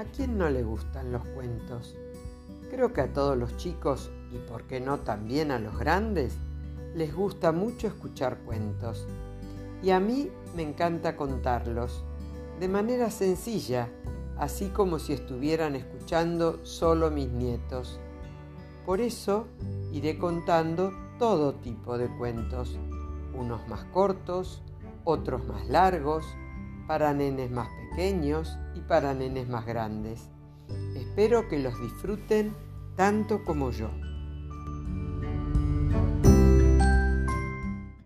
¿A quién no le gustan los cuentos? Creo que a todos los chicos, y por qué no también a los grandes, les gusta mucho escuchar cuentos. Y a mí me encanta contarlos, de manera sencilla, así como si estuvieran escuchando solo mis nietos. Por eso iré contando todo tipo de cuentos, unos más cortos, otros más largos, para nenes más pequeños y para nenes más grandes. Espero que los disfruten tanto como yo.